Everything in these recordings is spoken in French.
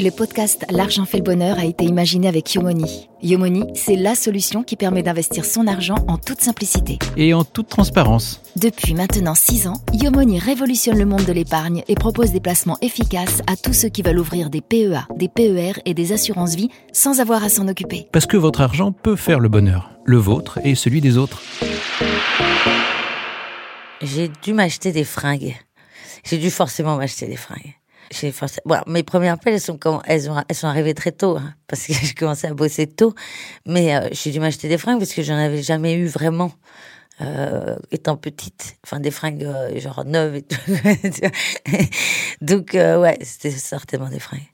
Le podcast L'argent fait le bonheur a été imaginé avec Yomoni. Yomoni, c'est la solution qui permet d'investir son argent en toute simplicité. Et en toute transparence. Depuis maintenant 6 ans, Yomoni révolutionne le monde de l'épargne et propose des placements efficaces à tous ceux qui veulent ouvrir des PEA, des PER et des assurances vie sans avoir à s'en occuper. Parce que votre argent peut faire le bonheur, le vôtre et celui des autres. J'ai dû m'acheter des fringues. J'ai dû forcément m'acheter des fringues. J'ai forcément... bon, mes premières appels, elles sont, elles, ont... elles sont arrivées très tôt, hein, parce que j'ai commencé à bosser tôt. Mais euh, j'ai dû m'acheter des fringues parce que j'en avais jamais eu vraiment. Euh, étant petite, enfin des fringues euh, genre neuves et tout. Donc euh, ouais, c'était certainement des fringues.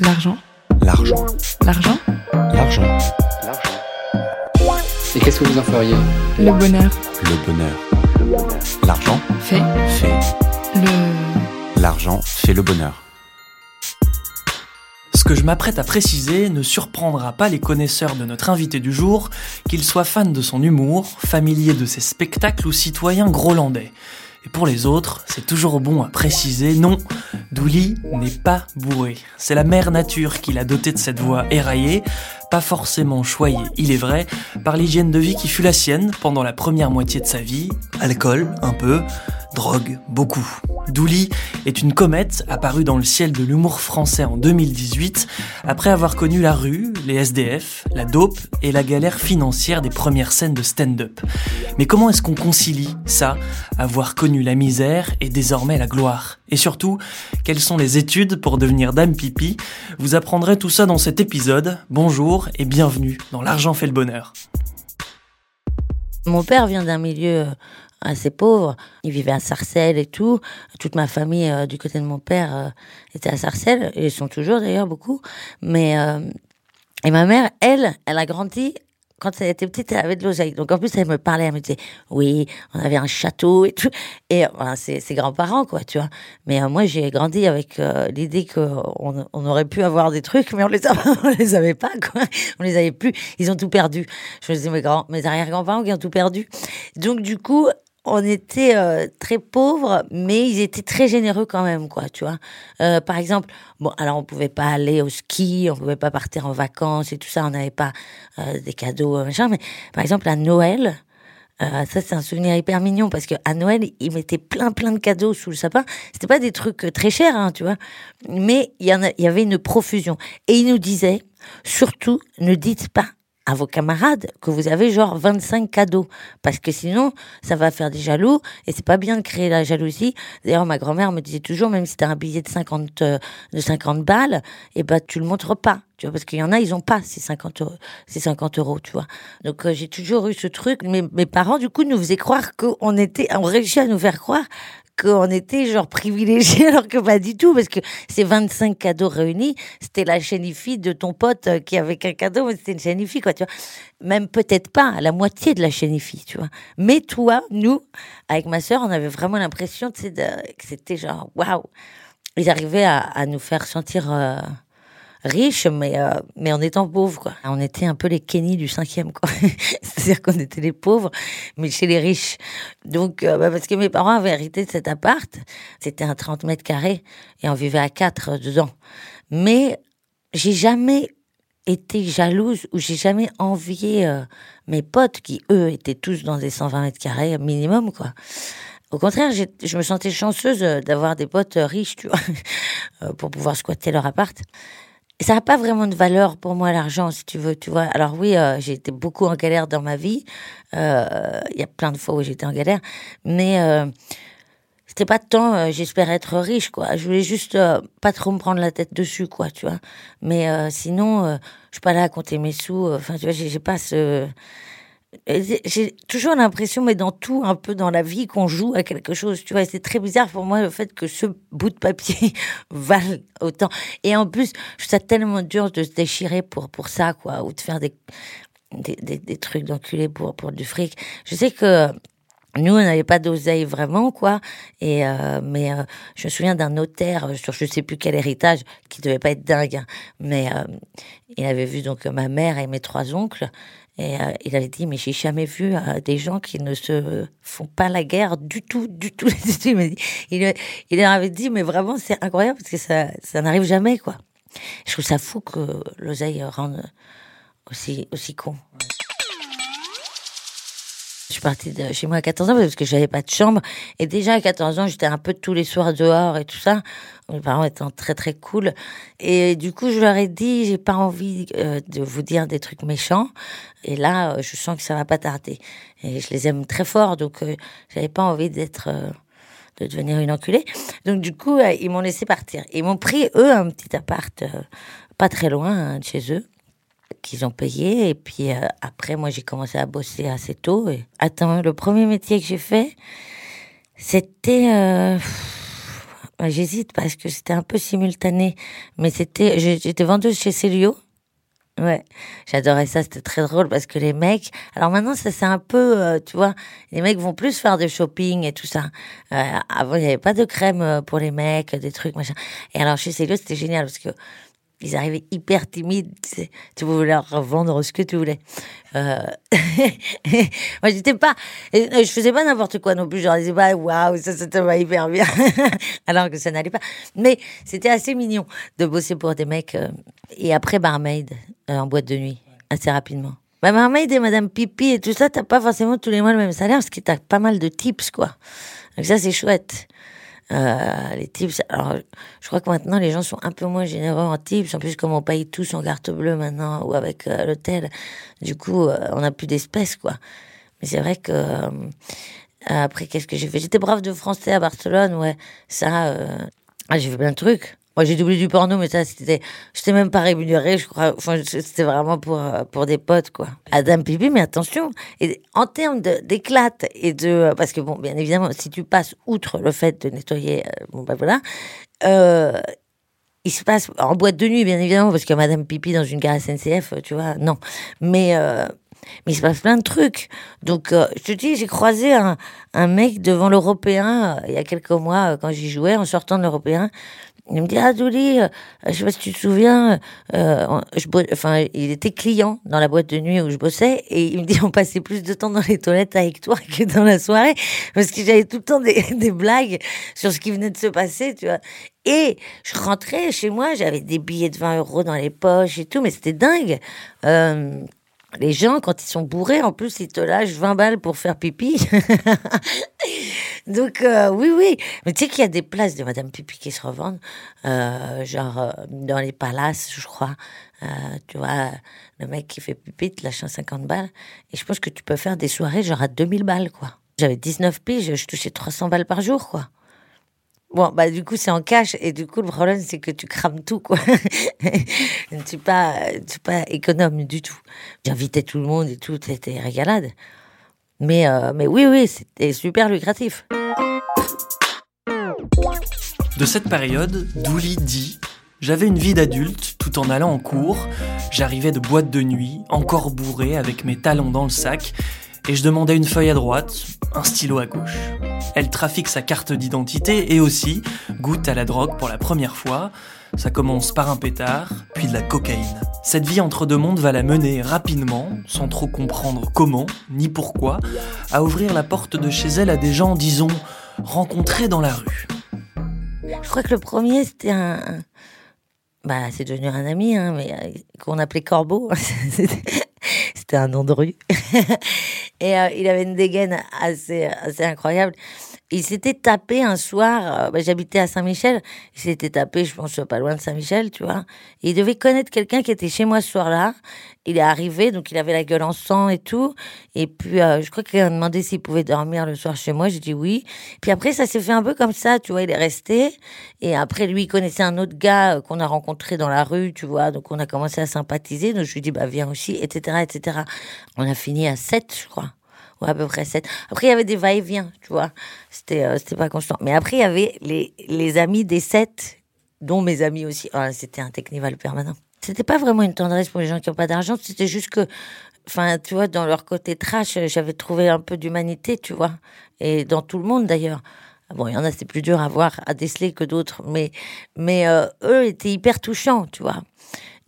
L'argent. L'argent. L'argent. L'argent. Et qu'est-ce que vous en feriez? Le bonheur. Le bonheur. L'argent Fait. fait. Le. L'argent fait le bonheur. Ce que je m'apprête à préciser ne surprendra pas les connaisseurs de notre invité du jour, qu'il soit fan de son humour, familier de ses spectacles ou citoyen grolandais. Et pour les autres, c'est toujours bon à préciser, non, Douli n'est pas bourré. C'est la mère nature qui l'a doté de cette voix éraillée, pas forcément choyée, il est vrai, par l'hygiène de vie qui fut la sienne pendant la première moitié de sa vie. Alcool, un peu, drogue, beaucoup. Douli est une comète apparue dans le ciel de l'humour français en 2018, après avoir connu la rue, les SDF, la dope et la galère financière des premières scènes de stand-up. Mais comment est-ce qu'on concilie ça, avoir connu la misère et désormais la gloire? Et surtout, quelles sont les études pour devenir dame pipi? Vous apprendrez tout ça dans cet épisode. Bonjour et bienvenue dans L'argent fait le bonheur. Mon père vient d'un milieu euh, assez pauvre. Il vivait à Sarcelles et tout. Toute ma famille euh, du côté de mon père euh, était à Sarcelles. Ils sont toujours d'ailleurs beaucoup. Mais euh, et ma mère, elle, elle a grandi. Quand elle était petite, elle avait de l'oseille. Donc en plus, elle me parlait, elle me disait, oui, on avait un château et tout. Et voilà, c'est ses grands-parents, quoi, tu vois. Mais moi, j'ai grandi avec l'idée qu'on on aurait pu avoir des trucs, mais on les, les avait pas, quoi. On les avait plus. Ils ont tout perdu. Je me disais, mes, mes arrière-grands-parents qui ont tout perdu. Donc du coup, on était euh, très pauvres, mais ils étaient très généreux quand même, quoi, tu vois. Euh, par exemple, bon, alors on pouvait pas aller au ski, on pouvait pas partir en vacances et tout ça, on n'avait pas euh, des cadeaux, machin, mais par exemple à Noël, ça c'est un souvenir hyper mignon parce que à Noël ils mettaient plein plein de cadeaux sous le sapin. C'était pas des trucs très chers, hein, tu vois, mais il y en il y avait une profusion et ils nous disaient surtout ne dites pas à vos camarades que vous avez genre 25 cadeaux parce que sinon ça va faire des jaloux et c'est pas bien de créer la jalousie. D'ailleurs ma grand-mère me disait toujours même si t'as un billet de 50 euh, de 50 balles et ben tu le montres pas. Tu vois, parce qu'il y en a, ils ont pas ces 50 euros, ces 50 euros, tu vois. Donc, euh, j'ai toujours eu ce truc. Mes, mes parents, du coup, nous faisaient croire qu'on était, on réussit à nous faire croire qu'on était genre privilégiés alors que pas du tout parce que ces 25 cadeaux réunis c'était la chénifie de ton pote euh, qui avait qu'un cadeau mais c'était une chénifie quoi tu vois. Même peut-être pas la moitié de la chénifie tu vois. Mais toi nous avec ma sœur on avait vraiment l'impression que c'était genre waouh. Ils arrivaient à, à nous faire sentir euh, riches, mais, euh, mais en étant pauvres, quoi. On était un peu les Kenny du cinquième. C'est-à-dire qu'on était les pauvres, mais chez les riches. Donc, euh, bah, parce que mes parents avaient hérité de cet appart. C'était un 30 mètres carrés et on vivait à quatre dedans. Mais j'ai jamais été jalouse ou j'ai jamais envié euh, mes potes qui, eux, étaient tous dans des 120 mètres carrés minimum, quoi. Au contraire, je me sentais chanceuse d'avoir des potes riches, tu vois, pour pouvoir squatter leur appart. Ça n'a pas vraiment de valeur pour moi l'argent, si tu veux, tu vois. Alors oui, euh, j'ai été beaucoup en galère dans ma vie. Euh, Il y a plein de fois où j'étais en galère, mais euh, c'était pas tant. euh, J'espérais être riche, quoi. Je voulais juste pas trop me prendre la tête dessus, quoi, tu vois. Mais sinon, je suis pas là à compter mes sous. Enfin, tu vois, j'ai pas ce j'ai- toujours l'impression, mais dans tout, un peu dans la vie, qu'on joue à quelque chose. Tu vois, c'est très bizarre pour moi le fait que ce bout de papier vale autant. Et en plus, je trouve ça tellement dur de se déchirer pour, pour ça, quoi, ou de faire des, des, des, trucs d'enculé pour, pour du fric. Je sais que nous, on n'avait pas d'oseille vraiment, quoi. Et euh, mais euh, je me souviens d'un notaire euh, sur je sais plus quel héritage qui devait pas être dingue, hein. mais il avait vu donc ma mère et mes trois oncles Et euh, il avait dit, mais j'ai jamais vu euh, des gens qui ne se font pas la guerre du tout, du tout. il, il, il avait dit, mais vraiment, c'est incroyable parce que ça, ça n'arrive jamais, quoi. Je trouve ça fou que l'oseille rende aussi, aussi con. Suis partie de chez moi à 14 ans parce que j'avais pas de chambre. Et déjà à 14 ans, j'étais un peu tous les soirs dehors et tout ça. Mes parents étant très très cool. Et du coup, je leur ai dit, j'ai pas envie euh, de vous dire des trucs méchants. Et là, euh, je sens que ça va pas tarder. Et je les aime très fort, donc euh, j'avais pas envie d'être, euh, de devenir une enculée. Donc du coup, ils m'ont laissé partir. Ils m'ont pris eux un petit appart pas très loin hein, de chez eux qu'ils ont payé. Et puis euh, après, moi, j'ai commencé à bosser assez tôt. Et... Attends, le premier métier que j'ai fait, c'était... euh, J'hésite parce que c'était un peu simultané. Mais c'était... J'étais vendeuse chez Célio. Ouais, j'adorais ça, c'était très drôle parce que les mecs, alors maintenant ça c'est un peu, euh, tu vois, les mecs vont plus faire de shopping et tout ça. Avant il n'y avait pas de crème pour les mecs, des trucs machin. Et alors chez Célio c'était génial parce que ils arrivaient hyper timides, tu pouvais leur vendre ce que tu voulais. Euh... Moi j'étais pas, euh, je faisais pas n'importe quoi non plus, je leur disais pas waouh ça ça te va hyper bien, alors que ça n'allait pas. Mais c'était assez mignon de bosser pour des mecs euh, et après barmaid euh, en boîte de nuit assez rapidement. Bah, barmaid et Madame Pipi et tout ça, t'as pas forcément tous les mois le même salaire parce que t'as pas mal de tips quoi. Donc ça c'est chouette. Euh, les tips, alors je crois que maintenant les gens sont un peu moins généreux en tips. En plus, comme on paye tous en carte bleue maintenant ou avec euh, l'hôtel, du coup, euh, on n'a plus d'espèces quoi. Mais c'est vrai que après, qu'est-ce que j'ai fait? J'étais brave de français à Barcelone, ouais. Ça, j'ai fait plein de trucs. Moi, j'ai doublé du porno, mais ça, c'était, j'étais même pas rémunérée, je crois. C'était vraiment pour, euh, pour des potes, quoi. Adam Pipi, mais attention. En termes d'éclate et de, parce que bon, bien évidemment, si tu passes outre le fait de nettoyer, euh, bon, bah voilà, euh, il se passe en boîte de nuit, bien évidemment, parce que Madame Pipi dans une gare SNCF, tu vois, non. Mais, euh, mais il se passe plein de trucs. Donc, euh, je te dis, j'ai croisé un, un mec devant l'Européen euh, il y a quelques mois, euh, quand j'y jouais, en sortant de l'Européen. Il me dit, ah, Douli, euh, je sais pas si tu te souviens, euh, je enfin, il était client dans la boîte de nuit où je bossais, et il me dit, on passait plus de temps dans les toilettes avec toi que dans la soirée, parce que j'avais tout le temps des, des blagues sur ce qui venait de se passer, tu vois. Et je rentrais chez moi, j'avais des billets de 20 euros dans les poches et tout, mais c'était dingue. Euh, les gens, quand ils sont bourrés, en plus, ils te lâchent 20 balles pour faire pipi. Donc, euh, oui, oui. Mais tu sais qu'il y a des places de Madame Pipi qui se revendent, euh, genre euh, dans les palaces, je crois. Tu vois, le mec qui fait pipi te lâche un 50 balles. Et je pense que tu peux faire des soirées genre à 2000 balles, quoi. J'avais 19 piges, je touchais 300 balles par jour, quoi. Bon, bah, du coup, c'est en cash. Et du coup, le problème, c'est que tu crames tout, quoi. tu n'es pas, pas économe du tout. J'invitais tout le monde et tout, c'était régalade. Mais, euh, mais oui, oui, c'était super lucratif. De cette période, Douli dit J'avais une vie d'adulte tout en allant en cours. J'arrivais de boîte de nuit, encore bourré avec mes talons dans le sac, et je demandais une feuille à droite, un stylo à gauche. Elle trafique sa carte d'identité et aussi goûte à la drogue pour la première fois. Ça commence par un pétard, puis de la cocaïne. Cette vie entre deux mondes va la mener rapidement, sans trop comprendre comment ni pourquoi, à ouvrir la porte de chez elle à des gens, disons, rencontrés dans la rue. Je crois que le premier, c'était un. Bah, c'est devenu un ami, hein, mais euh, qu'on appelait Corbeau. C'était un nom de rue. Et euh, il avait une dégaine assez, assez incroyable. Il s'était tapé un soir, euh, bah, j'habitais à Saint-Michel, il s'était tapé, je pense, pas loin de Saint-Michel, tu vois. Il devait connaître quelqu'un qui était chez moi ce soir-là. Il est arrivé, donc il avait la gueule en sang et tout. Et puis, euh, je crois qu'il a demandé s'il pouvait dormir le soir chez moi. J'ai dit oui. Puis après, ça s'est fait un peu comme ça, tu vois. Il est resté. Et après, lui, il connaissait un autre gars euh, qu'on a rencontré dans la rue, tu vois. Donc, on a commencé à sympathiser. Donc, je lui ai dit, bah, viens aussi, etc., etc. On a fini à 7, je crois. Ouais, à peu près 7. Après, il y avait des va-et-vient, tu vois. C'était, euh, c'était pas constant. Mais après, il y avait les, les amis des 7, dont mes amis aussi. Ah, c'était un technival permanent. C'était pas vraiment une tendresse pour les gens qui n'ont pas d'argent. C'était juste que, enfin, tu vois, dans leur côté trash, j'avais trouvé un peu d'humanité, tu vois. Et dans tout le monde, d'ailleurs. Bon, il y en a, c'est plus dur à voir, à déceler que d'autres. Mais, mais euh, eux étaient hyper touchants, tu vois.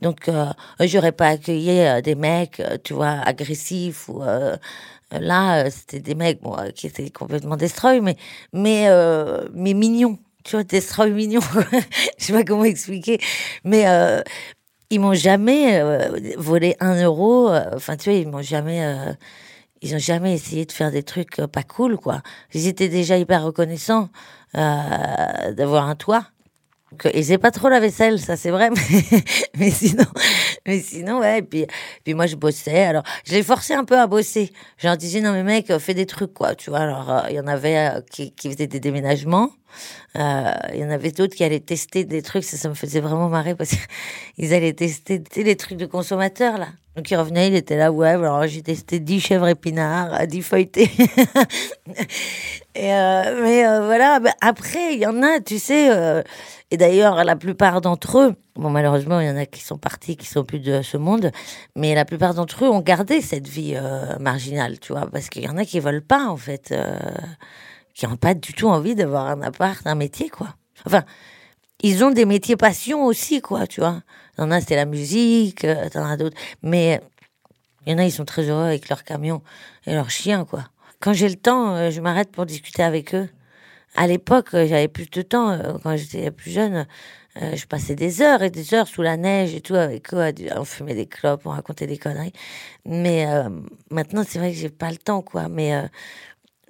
Donc, euh, j'aurais pas accueilli euh, des mecs, euh, tu vois, agressifs ou euh, là, euh, c'était des mecs bon, euh, qui étaient complètement destroy, mais mais euh, mais mignons, tu vois, destroy mignons. Je sais pas comment expliquer, mais euh, ils m'ont jamais euh, volé un euro. euh, Enfin, tu vois, ils m'ont jamais. euh, ils ont jamais essayé de faire des trucs euh, pas cool, quoi. Ils étaient déjà hyper reconnaissants euh, d'avoir un toit. Et c'est pas trop la vaisselle, ça c'est vrai, mais, mais sinon, mais sinon, ouais. Et puis, puis moi je bossais. Alors, je les forçais un peu à bosser. Je disais non mais mec, fais des trucs quoi, tu vois. Alors, euh, il y en avait euh, qui, qui faisaient des déménagements. Euh, Il y en avait d'autres qui allaient tester des trucs. Ça, me faisait vraiment marrer parce qu'ils allaient tester les trucs de consommateurs là. Donc il revenait, il était là, ouais, alors j'ai testé 10 chèvres épinards, euh, 10 feuilletés. et euh, mais euh, voilà, après, il y en a, tu sais, euh, et d'ailleurs, la plupart d'entre eux, bon, malheureusement, il y en a qui sont partis, qui sont plus de ce monde, mais la plupart d'entre eux ont gardé cette vie euh, marginale, tu vois, parce qu'il y en a qui veulent pas, en fait, euh, qui n'ont pas du tout envie d'avoir un appart, un métier, quoi. Enfin, ils ont des métiers passion aussi, quoi, tu vois. Il y en a, c'est la musique, euh, t'en as d'autres. Mais il y en a, ils sont très heureux avec leur camion et leurs chiens, quoi. Quand j'ai le temps, euh, je m'arrête pour discuter avec eux. À l'époque, euh, j'avais plus de temps. euh, Quand j'étais plus jeune, je passais des heures et des heures sous la neige et tout avec eux. On fumait des clopes, on racontait des conneries. Mais maintenant, c'est vrai que j'ai pas le temps, quoi. Mais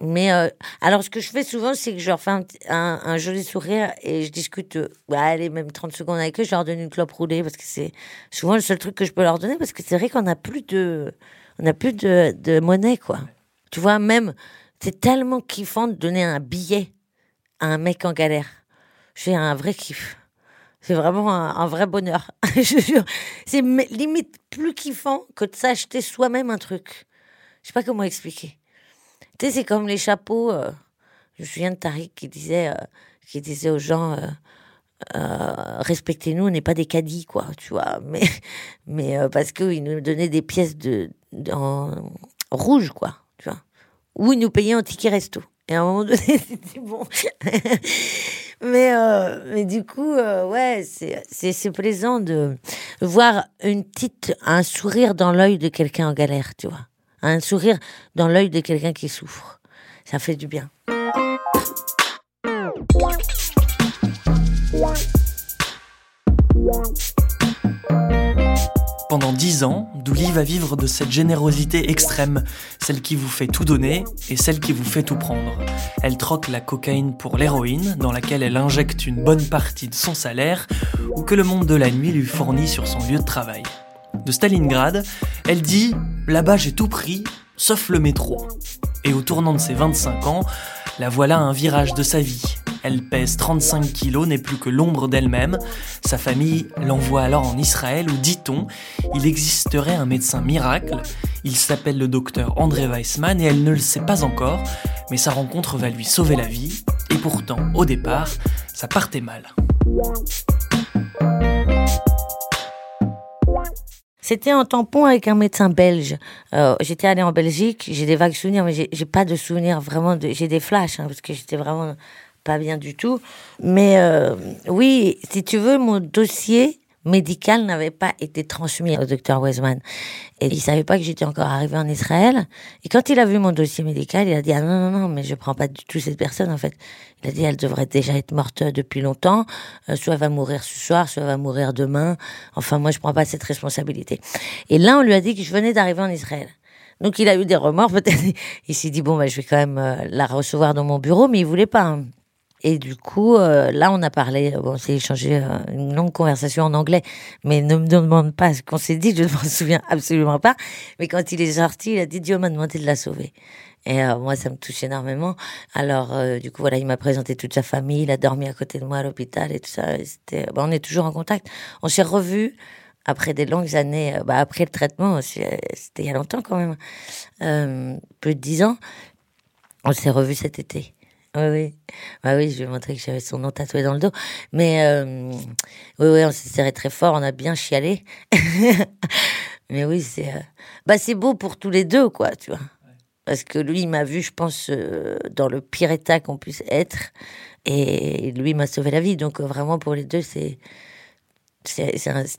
mais euh, alors, ce que je fais souvent, c'est que je leur fais un, un, joli sourire et je discute, euh, bah, allez, même 30 secondes avec eux, je leur donne une clope roulée parce que c'est souvent le seul truc que je peux leur donner parce que c'est vrai qu'on n'a plus de, on n'a plus de, de monnaie, quoi. Tu vois, même, c'est tellement kiffant de donner un billet à un mec en galère. J'ai un vrai kiff. C'est vraiment un, vrai bonheur. je jure. C'est limite plus kiffant que de s'acheter soi-même un truc. Je sais pas comment expliquer. Tu sais, c'est comme les chapeaux. euh, je me souviens de Tariq qui disait, euh, qui disait aux gens, euh, respectez-nous, on n'est pas des caddies, quoi, tu vois. Mais, mais parce qu'ils nous donnaient des pièces de, en rouge, quoi, tu vois. Ou ils nous payaient en ticket resto. Et à un moment donné, c'était bon. mais, du coup, ouais, c'est plaisant de voir une petite, un sourire dans l'œil de quelqu'un en galère, tu vois. Un sourire dans l'œil de quelqu'un qui souffre. Ça fait du bien. Pendant dix ans, Douli va vivre de cette générosité extrême, celle qui vous fait tout donner et celle qui vous fait tout prendre. Elle troque la cocaïne pour l'héroïne, dans laquelle elle injecte une bonne partie de son salaire, ou que le monde de la nuit lui fournit sur son lieu de travail. De Stalingrad, elle dit Là-bas j'ai tout pris, sauf le métro. Et au tournant de ses 25 ans, la voilà à un virage de sa vie. Elle pèse 35 kilos, n'est plus que l'ombre d'elle-même. Sa famille l'envoie alors en Israël où, dit-on, il existerait un médecin miracle. Il s'appelle le docteur André Weissman et elle ne le sait pas encore, mais sa rencontre va lui sauver la vie. Et pourtant, au départ, ça partait mal. C'était en tampon avec un médecin belge. Euh, j'étais allée en Belgique, j'ai des vagues souvenirs, mais j'ai pas de souvenirs vraiment. J'ai des flashs, hein, parce que j'étais vraiment pas bien du tout. Mais euh, oui, si tu veux, mon dossier médical n'avait pas été transmis au docteur Weisman. Et il savait pas que j'étais encore arrivée en Israël. Et quand il a vu mon dossier médical, il a dit ah non non non, mais je prends pas du tout cette personne en fait. Il a dit elle devrait déjà être morte depuis longtemps. Euh, soit elle va mourir ce soir, soit elle va mourir demain. Enfin moi je prends pas cette responsabilité. Et là on lui a dit que je venais d'arriver en Israël. Donc il a eu des remords peut-être. Il s'est dit bon bah je vais quand même euh, la recevoir dans mon bureau, mais il voulait pas. hein. Et du coup, euh, là, on a parlé, on s'est échangé euh, une longue conversation en anglais, mais ne me demande pas ce qu'on s'est dit, je ne m'en souviens absolument pas. Mais quand il est sorti, il a dit Dieu m'a demandé de la sauver. Et euh, moi, ça me touche énormément. Alors, du coup, voilà, il m'a présenté toute sa famille, il a dormi à côté de moi à l'hôpital et tout ça. Bah, on est toujours en contact. On s'est revus après des longues années, bah, après le traitement, c'était il y a longtemps quand même, plus de dix ans. On s'est revus cet été. Oui, oui. Bah oui, je lui ai montré que j'avais son nom tatoué dans le dos. Mais euh, oui, oui, on s'est serré très fort, on a bien chialé. Mais oui, c'est euh, bah, beau pour tous les deux, quoi, tu vois. Parce que lui, il m'a vu, je pense, euh, dans le pire état qu'on puisse être. Et lui, m'a sauvé la vie. Donc, vraiment, pour les deux, c'était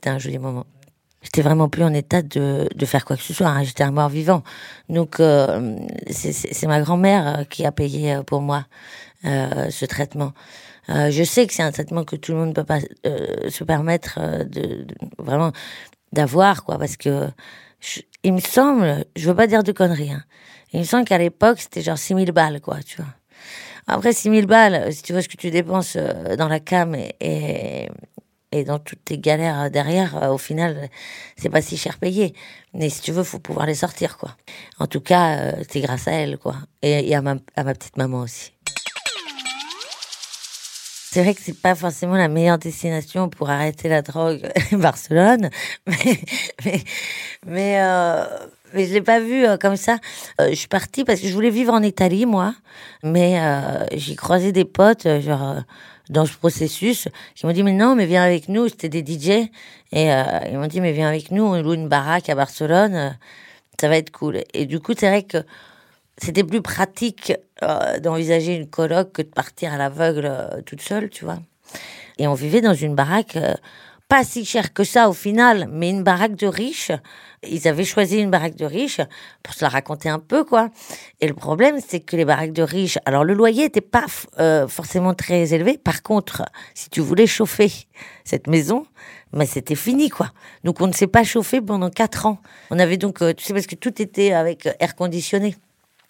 un, joli moment. J'étais vraiment plus en état de, de faire quoi que ce soit. hein. J'étais un mort vivant. Donc, euh, c'est- ma grand-mère euh, qui a payé euh, pour moi euh, ce traitement. Euh, je sais que c'est un traitement que tout le monde ne peut pas euh, se permettre de, de- vraiment d'avoir, quoi, parce que il me semble, je veux pas dire de conneries, hein, il me semble qu'à l'époque c'était genre 6000 balles, quoi, tu vois. Après 6000 balles, si tu vois ce que tu dépenses dans la cam et, et, et dans toutes tes galères euh, derrière, euh, au final, c'est pas si cher payé. Mais si tu veux, faut pouvoir les sortir, quoi. En tout cas, euh, c'est grâce à elle, quoi. Et, à, ma, petite maman aussi. C'est vrai que c'est pas forcément la meilleure destination pour arrêter la drogue, Barcelone, mais mais mais, je l'ai pas vu comme ça. Je suis partie parce que je voulais vivre en Italie, moi, mais j'ai croisé des potes, genre dans ce processus, qui m'ont dit mais non, mais viens avec nous. C'était des DJ et euh, ils m'ont dit mais viens avec nous, on loue une baraque à Barcelone, euh, ça va être cool. Et du coup, c'est vrai que c'était plus pratique euh, d'envisager une coloc que de partir à l'aveugle toute seule, tu vois. Et on vivait dans une baraque pas si chère que ça au final, mais une baraque de riches. Ils avaient choisi une baraque de riches pour se la raconter un peu, quoi. Et le problème, c'est que les baraques de riches, alors le loyer n'était pas euh, forcément très élevé. Par contre, si tu voulais chauffer cette maison, mais c'était fini, quoi. Donc on ne s'est pas chauffé pendant quatre ans. On avait donc, euh, tu sais, parce que tout était avec air conditionné.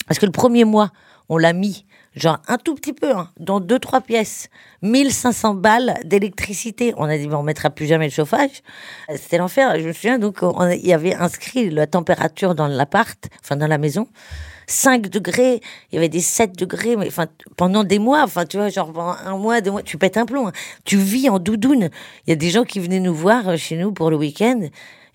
Parce que le premier mois, on l'a mis, genre un tout petit peu, hein, dans deux, trois pièces. 1500 balles d'électricité. On a dit, on mettra plus jamais le chauffage. C'était l'enfer. Je me souviens, donc, on- il y avait inscrit la température dans l'appart, enfin, dans la maison. 5 degrés, il y avait des 7 degrés, mais enfin, pendant des mois, enfin, tu vois, genre pendant un mois, deux mois, tu pètes un plomb. hein. Tu vis en doudoune. Il y a des gens qui venaient nous voir euh, chez nous pour le week-end.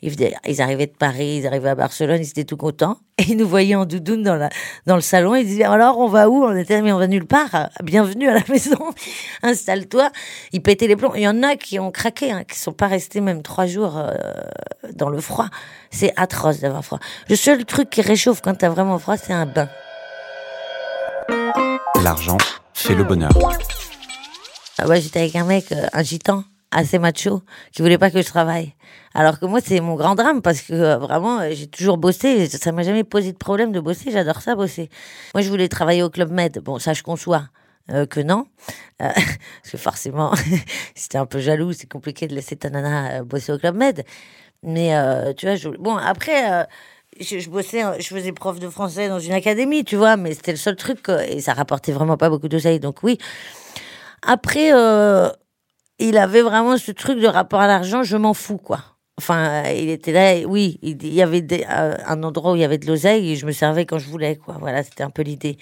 Ils, venaient- ils arrivaient de Paris, ils arrivaient à Barcelone, ils étaient tout contents. Et ils nous voyaient en doudoune dans, la, dans le salon. Ils disaient Alors, on va où? On était Mais on va nulle part. Bienvenue à la maison. Installe-toi. Ils pétaient les plombs. Il y en a qui ont craqué, hein, qui sont pas restés même trois jours euh, dans le froid. C'est atroce d'avoir froid. Le seul truc qui réchauffe quand t'as vraiment froid, c'est un bain. L'argent fait le bonheur. Ah ouais, j'étais avec un mec, euh, un gitan, assez macho, qui voulait pas que je travaille. Alors que moi, c'est mon grand drame parce que euh, vraiment, euh, j'ai toujours bossé. Ça m'a jamais posé de problème de bosser. J'adore ça, bosser. Moi, je voulais travailler au Club Med. Bon, ça, je conçois. que non, Euh, parce que forcément, t'es un peu jaloux, c'est compliqué de laisser ta nana bosser au Club Med. Mais tu vois, bon après, je, bossais, je faisais prof de français dans une académie, tu vois, mais c'était le seul truc et ça rapportait vraiment pas beaucoup d'oseille. Donc oui. Après, il avait vraiment ce truc de rapport à l'argent, je m'en fous quoi. Enfin, euh, il était là, oui, il y avait des- euh, un endroit où il y avait de l'oseille et je me servais quand je voulais, quoi. Voilà, c'était un peu l'idée.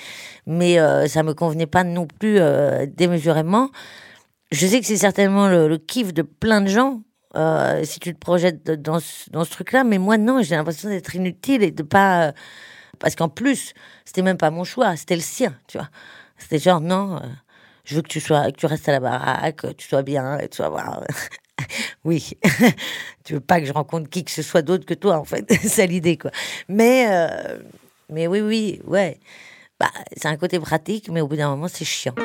Mais euh, ça me convenait pas non plus euh, démesurément. Je sais que c'est certainement le, kiff de plein de gens, si tu te projettes dans ce, dans ce truc-là. Mais moi, non, j'ai l'impression d'être inutile et de pas. parce qu'en plus, c'était même pas mon choix, c'était le sien, tu vois. C'était genre, non, je veux que tu sois, que tu restes à la baraque, que tu sois bien, et tu sois oui, tu veux pas que je rencontre qui que ce soit d'autre que toi, en fait. c'est l'idée, quoi. Mais, euh, mais oui, oui, ouais. Bah, c'est un côté pratique, mais au bout d'un moment, c'est chiant.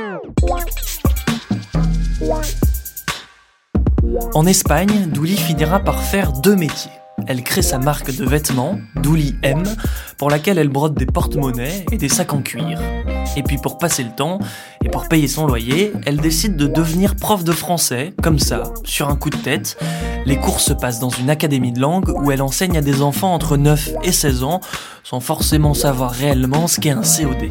En Espagne, Douli finira par faire deux métiers. Elle crée sa marque de vêtements, Douli M, pour laquelle elle brode des porte-monnaies et des sacs en cuir. Et puis pour passer le temps, et pour payer son loyer, elle décide de devenir prof de français, comme ça, sur un coup de tête. Les cours se passent dans une académie de langue où elle enseigne à des enfants entre 9 et 16 ans, sans forcément savoir réellement ce qu'est un COD.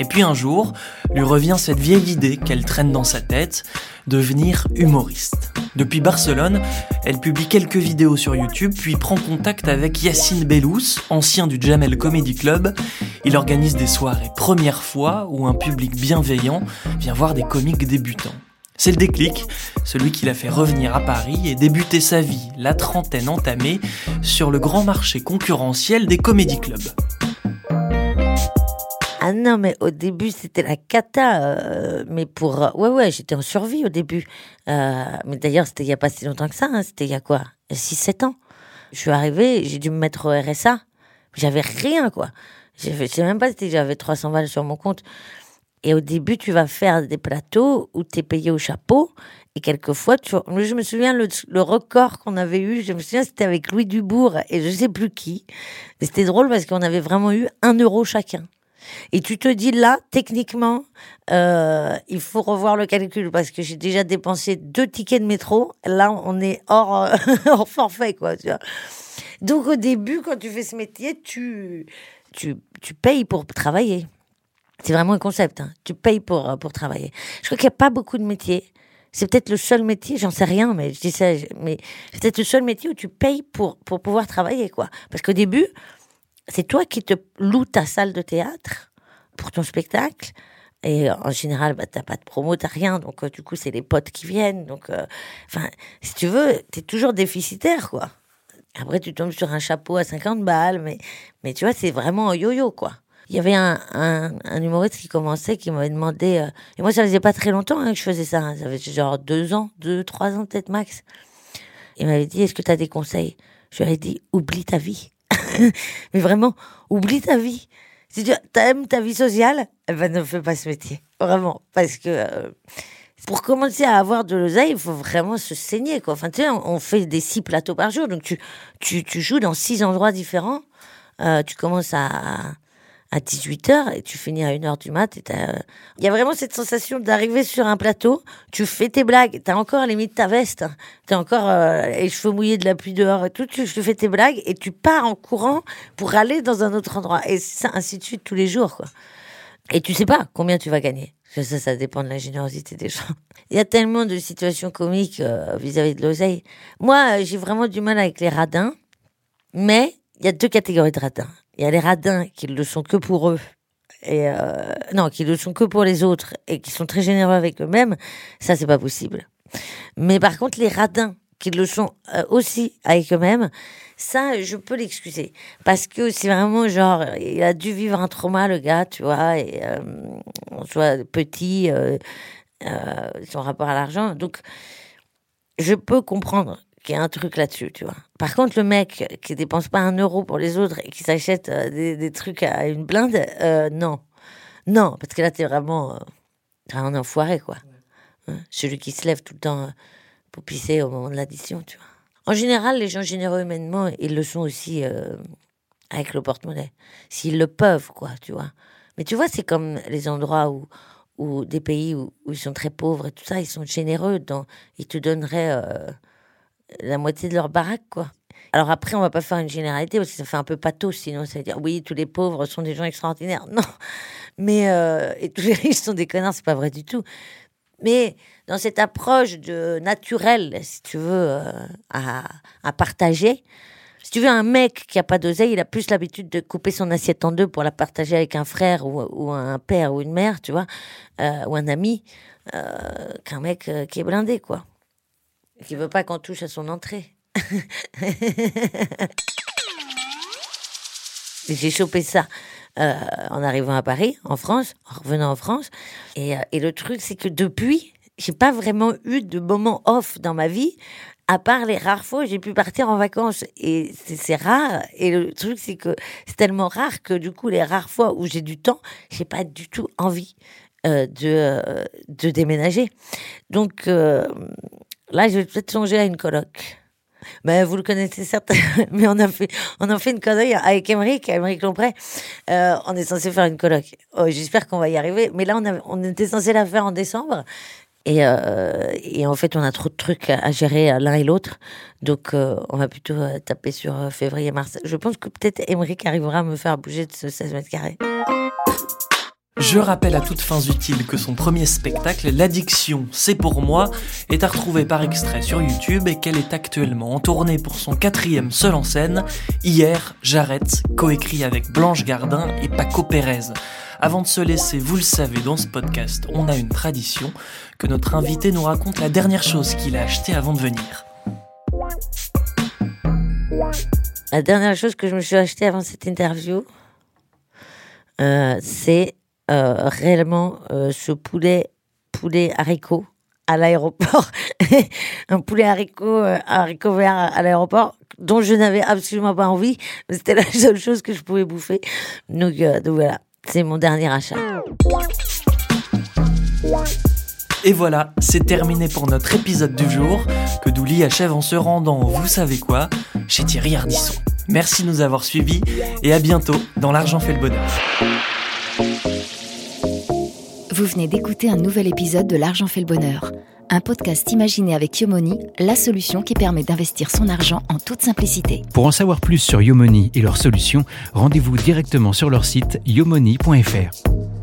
Et puis un jour, lui revient cette vieille idée qu'elle traîne dans sa tête, devenir humoriste. Depuis Barcelone, elle publie quelques vidéos sur YouTube, puis prend contact avec Yacine Bellous, ancien du Jamel Comedy Club. Il organise des soirées première fois où un public bienveillant vient voir des comiques débutants. C'est le déclic, celui qui l'a fait revenir à Paris et débuter sa vie, la trentaine entamée, sur le grand marché concurrentiel des comédie clubs. Ah non, mais au début, c'était la cata. euh, mais pour. euh, ouais, ouais, j'étais en survie au début. Euh, mais d'ailleurs, c'était il n'y a pas si longtemps que ça. hein, C'était il y a quoi 6-7 ans. Je suis arrivée, j'ai dû me mettre au RSA. J'avais rien, quoi. Je sais même pas si j'avais 300 balles sur mon compte. Et au début, tu vas faire des plateaux où tu es payé au chapeau. Et quelquefois, tu... Je me souviens, le, le record qu'on avait eu, je me souviens, c'était avec Louis Dubourg et je sais plus qui. C'était drôle parce qu'on avait vraiment eu un euro chacun. Et tu te dis là, techniquement, euh, il faut revoir le calcul parce que j'ai déjà dépensé deux tickets de métro. Là, on est hors, euh, hors forfait, quoi. Donc au début, quand tu fais ce métier, tu, tu, tu payes pour travailler. C'est vraiment un concept. Hein. Tu payes pour, euh, pour travailler. Je crois qu'il n'y a pas beaucoup de métiers. C'est peut-être le seul métier, j'en sais rien, mais je dis ça, mais c'est peut-être le seul métier où tu payes pour, pour pouvoir travailler, quoi. Parce qu'au début, c'est toi qui te loues ta salle de théâtre pour ton spectacle. Et en général, bah, t'as pas de promo, t'as rien. Donc, euh, du coup, c'est les potes qui viennent. Donc, euh, enfin, si tu veux, t'es toujours déficitaire, quoi. Après, tu tombes sur un chapeau à 50 balles, mais, mais tu vois, c'est vraiment un yo-yo, quoi. Il y avait un, un, humoriste qui commençait, qui m'avait demandé, euh, et moi, ça faisait pas très longtemps hein, que je faisais ça, hein. ça faisait genre deux ans, deux, trois ans peut-être max. Il m'avait dit, est-ce que tu as des conseils? Je lui ai dit, oublie ta vie. mais vraiment, oublie ta vie. Si tu aimes ta vie sociale, eh ben, ne fais pas ce métier. Vraiment. Parce que euh, pour commencer à avoir de l'oseille, il faut vraiment se saigner. Quoi. Enfin, tu sais, on fait des six plateaux par jour. Donc, tu, tu, tu joues dans six endroits différents. Euh, tu commences à, à 18h et tu finis à 1h du mat. Il y a vraiment cette sensation d'arriver sur un plateau, tu fais tes blagues, tu as encore limite ta veste, tu as encore euh, les cheveux mouillés de la pluie dehors et tout, tu, fais tes blagues et tu pars en courant pour aller dans un autre endroit. Et ça, ainsi de suite tous les jours. Et tu sais pas combien tu vas gagner. Ça, ça dépend de la générosité des gens. Il y a tellement de situations comiques euh, vis-à-vis de l'oseille. Moi, j'ai vraiment du mal avec les radins, mais il y a deux catégories de radins. Il y a les radins qui le sont que pour eux. Et euh, non, qui le sont que pour les autres et qui sont très généreux avec eux-mêmes, ça c'est pas possible. Mais par contre, les radins qui le sont euh, aussi avec eux-mêmes, ça je peux l'excuser parce que c'est vraiment genre il a dû vivre un trauma le gars, tu vois, et euh, soit petit, euh, son rapport à l'argent. Donc je peux comprendre qu'il y a un truc là-dessus, tu vois. Par contre, le mec qui dépense pas un euro pour les autres et qui s'achète euh, des, des, trucs à une blinde, euh, non. Non, parce que là, t'es vraiment euh, un enfoiré, quoi. Hein, celui qui se lève tout le temps euh, pour pisser au moment de l'addition, tu vois. En général, les gens généreux humainement, ils le sont aussi avec le porte-monnaie. S'ils le peuvent, quoi, tu vois. Mais tu vois, c'est comme les endroits où, où des pays où, où, ils sont très pauvres et tout ça, ils sont généreux. Dans, ils te donneraient la moitié de leur baraque, quoi. Alors après, on va pas faire une généralité parce que ça fait un peu pathos, sinon ça veut dire oui, tous les pauvres sont des gens extraordinaires. Non, mais euh, et tous les riches sont des connards, c'est pas vrai du tout. Mais dans cette approche de naturel, si tu veux, euh, à, à, partager, si tu veux, un mec qui a pas d'oseille, il a plus l'habitude de couper son assiette en deux pour la partager avec un frère ou, ou un père ou une mère, tu vois, euh, ou un ami, qu'un mec qui est blindé, quoi qui veut pas qu'on touche à son entrée. J'ai chopé ça euh, en arrivant à Paris, en France, en revenant en France. Et, euh, et le truc, c'est que depuis, j'ai pas vraiment eu de moment off dans ma vie, à part les rares fois où j'ai pu partir en vacances. Et c'est rare. Et le truc, c'est que c'est tellement rare que du coup, les rares fois où j'ai du temps, j'ai pas du tout envie euh, de, de déménager. Donc, Là, je vais peut-être songer à une coloc. Ben, vous le connaissez certes, mais on a fait, on a fait une connerie avec Émeric, Émeric Lompré. Euh, on est censé faire une coloc. Oh, J'espère qu'on va y arriver. Mais là, on, était censé la faire en décembre. Et, euh, et en fait, on a trop de trucs à, gérer l'un et l'autre. Donc, euh, on va plutôt taper sur février-mars. Je pense que peut-être Émeric arrivera à me faire bouger de ce 16 mètres carrés. Je rappelle à toutes fins utiles que son premier spectacle, L'Addiction, c'est pour moi, est à retrouver par extrait sur YouTube et qu'elle est actuellement en tournée pour son quatrième seul en scène, Hier, j'arrête, coécrit avec Blanche Gardin et Paco Pérez. Avant de se laisser, vous le savez, dans ce podcast, on a une tradition que notre invité nous raconte la dernière chose qu'il a achetée avant de venir. La dernière chose que je me suis achetée avant cette interview, euh, c'est euh, réellement euh, ce poulet, poulet haricot à l'aéroport, un poulet haricot, euh, haricot vert à l'aéroport, dont je n'avais absolument pas envie, mais c'était la seule chose que je pouvais bouffer. Donc, donc voilà, c'est mon dernier achat. Et voilà, c'est terminé pour notre épisode du jour, que Douli achève en se rendant, vous savez quoi, chez Thierry Ardisson. Merci de nous avoir suivis et à bientôt dans L'argent fait le bonheur. Vous venez d'écouter un nouvel épisode de L'argent fait le bonheur, un podcast imaginé avec Yomoni, la solution qui permet d'investir son argent en toute simplicité. Pour en savoir plus sur Yomoni et leurs solutions, rendez-vous directement sur leur site yomoni.fr.